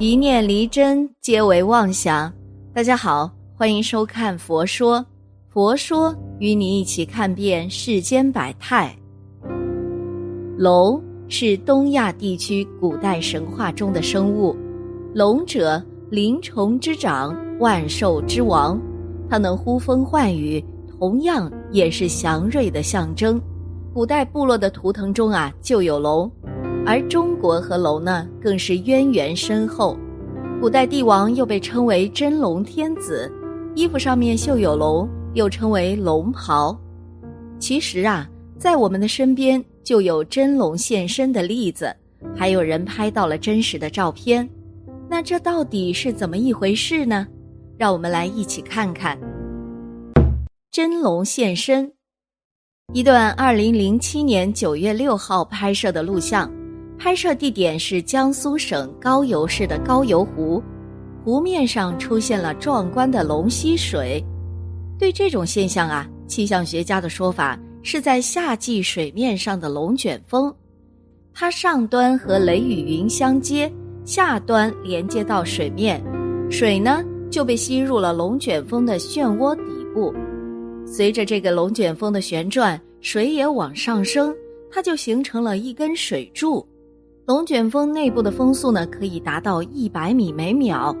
一念离真，皆为妄想。大家好，欢迎收看《佛说》，佛说与你一起看遍世间百态。龙是东亚地区古代神话中的生物，龙者灵虫之长，万兽之王，它能呼风唤雨，同样也是祥瑞的象征。古代部落的图腾中啊，就有龙。而中国和龙呢，更是渊源深厚。古代帝王又被称为真龙天子，衣服上面绣有龙，又称为龙袍。其实啊，在我们的身边就有真龙现身的例子，还有人拍到了真实的照片。那这到底是怎么一回事呢？让我们来一起看看。真龙现身，一段二零零七年九月六号拍摄的录像。拍摄地点是江苏省高邮市的高邮湖，湖面上出现了壮观的龙吸水。对这种现象啊，气象学家的说法是在夏季水面上的龙卷风，它上端和雷雨云相接，下端连接到水面，水呢就被吸入了龙卷风的漩涡底部。随着这个龙卷风的旋转，水也往上升，它就形成了一根水柱。龙卷风内部的风速呢，可以达到一百米每秒。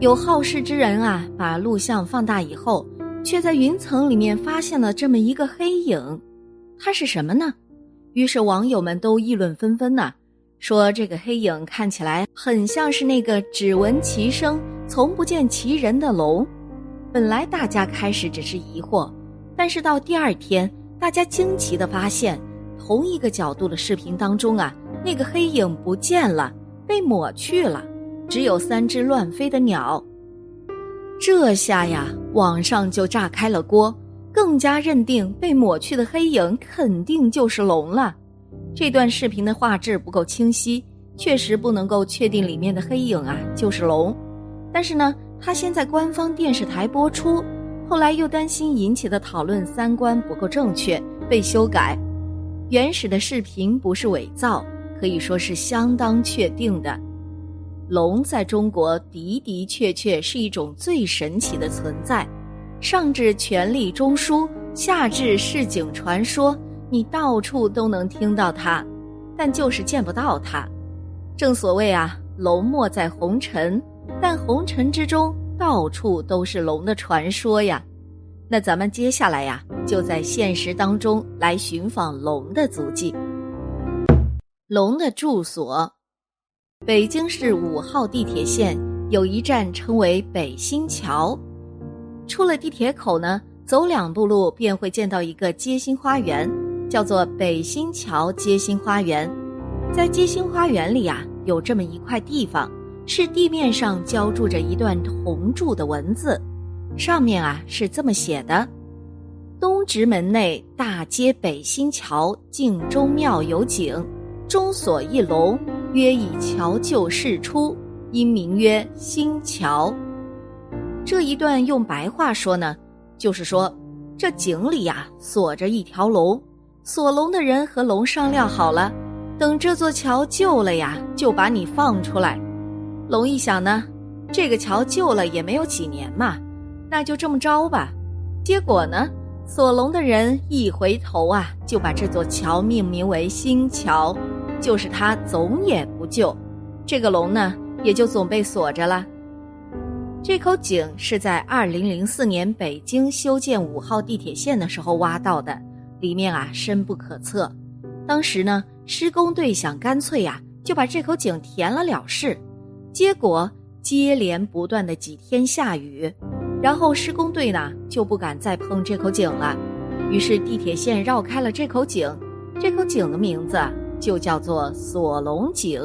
有好事之人啊，把录像放大以后，却在云层里面发现了这么一个黑影，它是什么呢？于是网友们都议论纷纷呐，说这个黑影看起来很像是那个只闻其声从不见其人的龙。本来大家开始只是疑惑，但是到第二天，大家惊奇的发现，同一个角度的视频当中啊。那个黑影不见了，被抹去了，只有三只乱飞的鸟。这下呀，网上就炸开了锅，更加认定被抹去的黑影肯定就是龙了。这段视频的画质不够清晰，确实不能够确定里面的黑影啊就是龙。但是呢，他先在官方电视台播出，后来又担心引起的讨论三观不够正确，被修改。原始的视频不是伪造。可以说是相当确定的，龙在中国的的确确是一种最神奇的存在，上至权力中枢，下至市井传说，你到处都能听到它，但就是见不到它。正所谓啊，龙没在红尘，但红尘之中到处都是龙的传说呀。那咱们接下来呀，就在现实当中来寻访龙的足迹。龙的住所，北京市五号地铁线有一站称为北新桥。出了地铁口呢，走两步路便会见到一个街心花园，叫做北新桥街心花园。在街心花园里啊，有这么一块地方，是地面上浇筑着一段铜铸的文字，上面啊是这么写的：“东直门内大街北新桥镜中庙有景。”中所一龙，曰以桥旧事出，因名曰新桥。这一段用白话说呢，就是说这井里呀锁着一条龙，锁龙的人和龙商量好了，等这座桥旧了呀，就把你放出来。龙一想呢，这个桥旧了也没有几年嘛，那就这么着吧。结果呢，锁龙的人一回头啊，就把这座桥命名为新桥。就是他总也不救，这个龙呢也就总被锁着了。这口井是在二零零四年北京修建五号地铁线的时候挖到的，里面啊深不可测。当时呢施工队想干脆呀就把这口井填了了事，结果接连不断的几天下雨，然后施工队呢就不敢再碰这口井了，于是地铁线绕开了这口井，这口井的名字。就叫做锁龙井，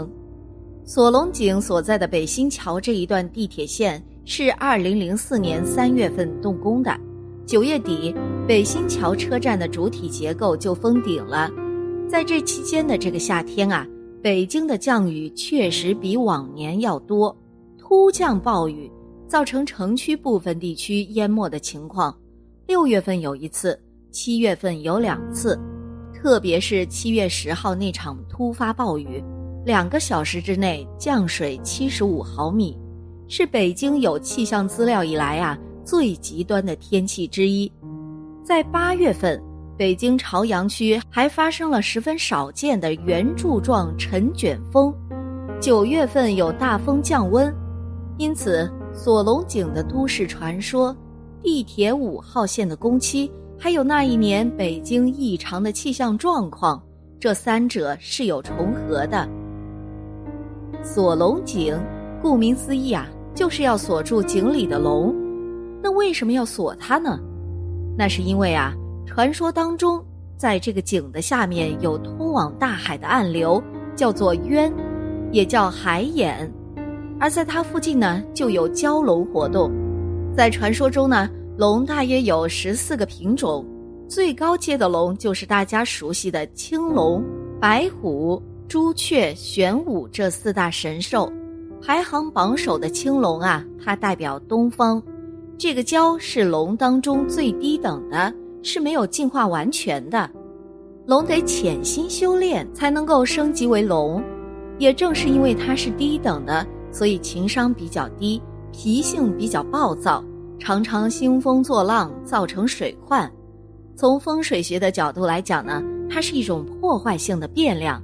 锁龙井所在的北新桥这一段地铁线是二零零四年三月份动工的，九月底北新桥车站的主体结构就封顶了。在这期间的这个夏天啊，北京的降雨确实比往年要多，突降暴雨造成城区部分地区淹没的情况。六月份有一次，七月份有两次。特别是七月十号那场突发暴雨，两个小时之内降水七十五毫米，是北京有气象资料以来啊最极端的天气之一。在八月份，北京朝阳区还发生了十分少见的圆柱状尘卷风。九月份有大风降温，因此锁龙井的都市传说、地铁五号线的工期，还有那一年北京异常的气象状况，这三者是有重合的。锁龙井，顾名思义啊，就是要锁住井里的龙。那为什么要锁它呢？那是因为啊，传说当中，在这个井的下面有通往大海的暗流，叫做渊，也叫海眼，而在它附近呢，就有蛟龙活动。在传说中呢，龙大约有十四个品种，最高阶的龙就是大家熟悉的青龙、白虎、朱雀、玄武这四大神兽。排行榜首的青龙啊，它代表东方。这个蛟是龙当中最低等的，是没有进化完全的。龙得潜心修炼才能够升级为龙。也正是因为它是低等的，所以情商比较低，脾性比较暴躁，常常兴风作浪，造成水患。从风水学的角度来讲呢，它是一种破坏性的变量，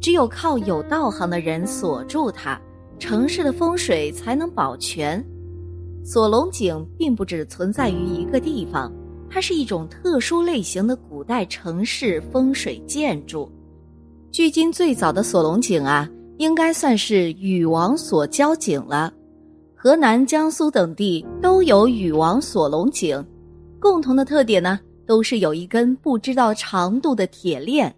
只有靠有道行的人锁住它，城市的风水才能保全。锁龙井并不只存在于一个地方，它是一种特殊类型的古代城市风水建筑。距今最早的锁龙井啊，应该算是禹王锁交井了。河南、江苏等地都有禹王锁龙井，共同的特点呢，都是有一根不知道长度的铁链。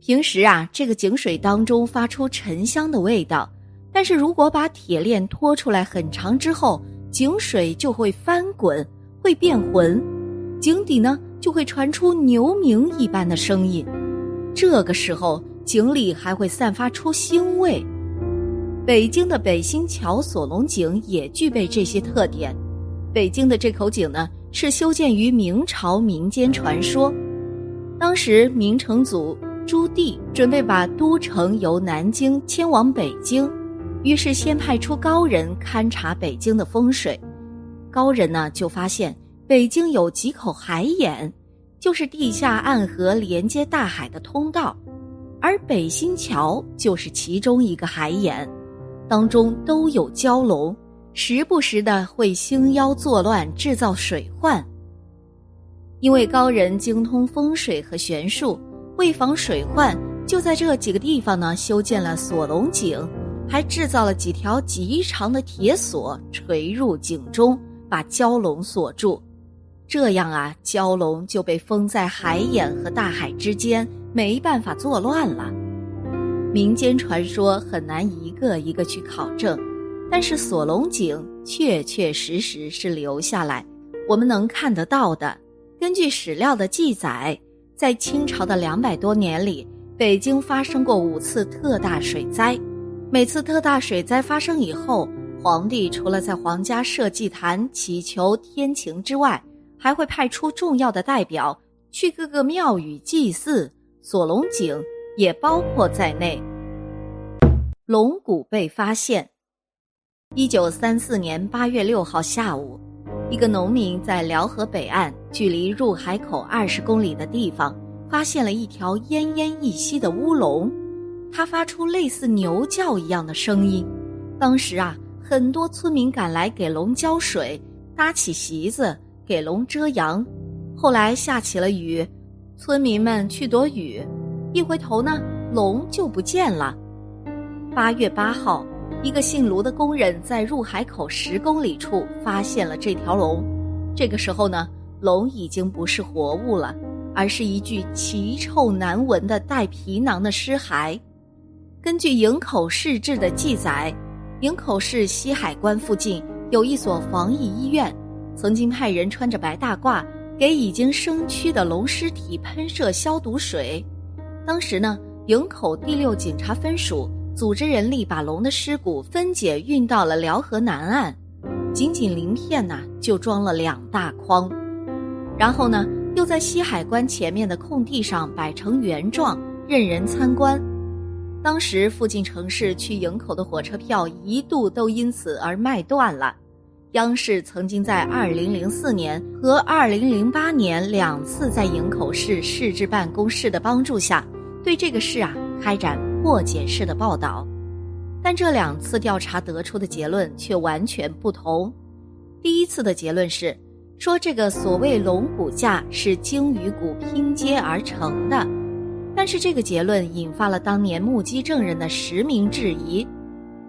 平时啊，这个井水当中发出沉香的味道，但是如果把铁链拖出来很长之后，井水就会翻滚，会变浑，井底呢就会传出牛鸣一般的声音。这个时候，井里还会散发出腥味。北京的北新桥锁龙井也具备这些特点。北京的这口井呢，是修建于明朝民间传说。当时明成祖朱棣准备把都城由南京迁往北京。于是先派出高人勘察北京的风水，高人呢就发现北京有几口海眼，就是地下暗河连接大海的通道，而北新桥就是其中一个海眼，当中都有蛟龙，时不时的会兴妖作乱，制造水患。因为高人精通风水和玄术，为防水患，就在这几个地方呢修建了锁龙井。还制造了几条极长的铁索垂入井中，把蛟龙锁住。这样啊，蛟龙就被封在海眼和大海之间，没办法作乱了。民间传说很难一个一个去考证，但是锁龙井确确实实是留下来，我们能看得到的。根据史料的记载，在清朝的两百多年里，北京发生过五次特大水灾。每次特大水灾发生以后，皇帝除了在皇家设祭坛祈求天晴之外，还会派出重要的代表去各个庙宇祭祀。锁龙井也包括在内。龙骨被发现。一九三四年八月六号下午，一个农民在辽河北岸，距离入海口二十公里的地方，发现了一条奄奄一息的乌龙。它发出类似牛叫一样的声音，当时啊，很多村民赶来给龙浇水，搭起席子给龙遮阳。后来下起了雨，村民们去躲雨，一回头呢，龙就不见了。八月八号，一个姓卢的工人在入海口十公里处发现了这条龙。这个时候呢，龙已经不是活物了，而是一具奇臭难闻的带皮囊的尸骸。根据营口市志的记载，营口市西海关附近有一所防疫医院，曾经派人穿着白大褂给已经生蛆的龙尸体喷射消毒水。当时呢，营口第六警察分署组织人力把龙的尸骨分解运到了辽河南岸，仅仅鳞片呐就装了两大筐，然后呢，又在西海关前面的空地上摆成圆状，任人参观。当时附近城市去营口的火车票一度都因此而卖断了。央视曾经在2004年和2008年两次在营口市市治办公室的帮助下，对这个事啊开展破解式的报道，但这两次调查得出的结论却完全不同。第一次的结论是，说这个所谓龙骨架是鲸鱼骨拼接而成的。但是这个结论引发了当年目击证人的实名质疑。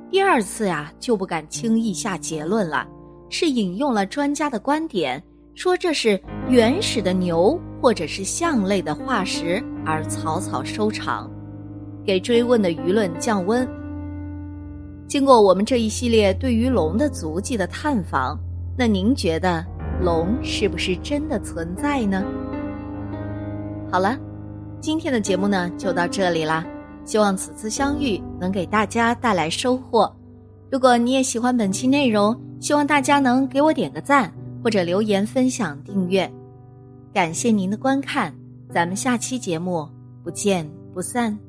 第二次呀，就不敢轻易下结论了，是引用了专家的观点，说这是原始的牛或者是象类的化石，而草草收场，给追问的舆论降温。经过我们这一系列对于龙的足迹的探访，那您觉得龙是不是真的存在呢？好了。今天的节目呢就到这里啦，希望此次相遇能给大家带来收获。如果你也喜欢本期内容，希望大家能给我点个赞或者留言分享订阅。感谢您的观看，咱们下期节目不见不散。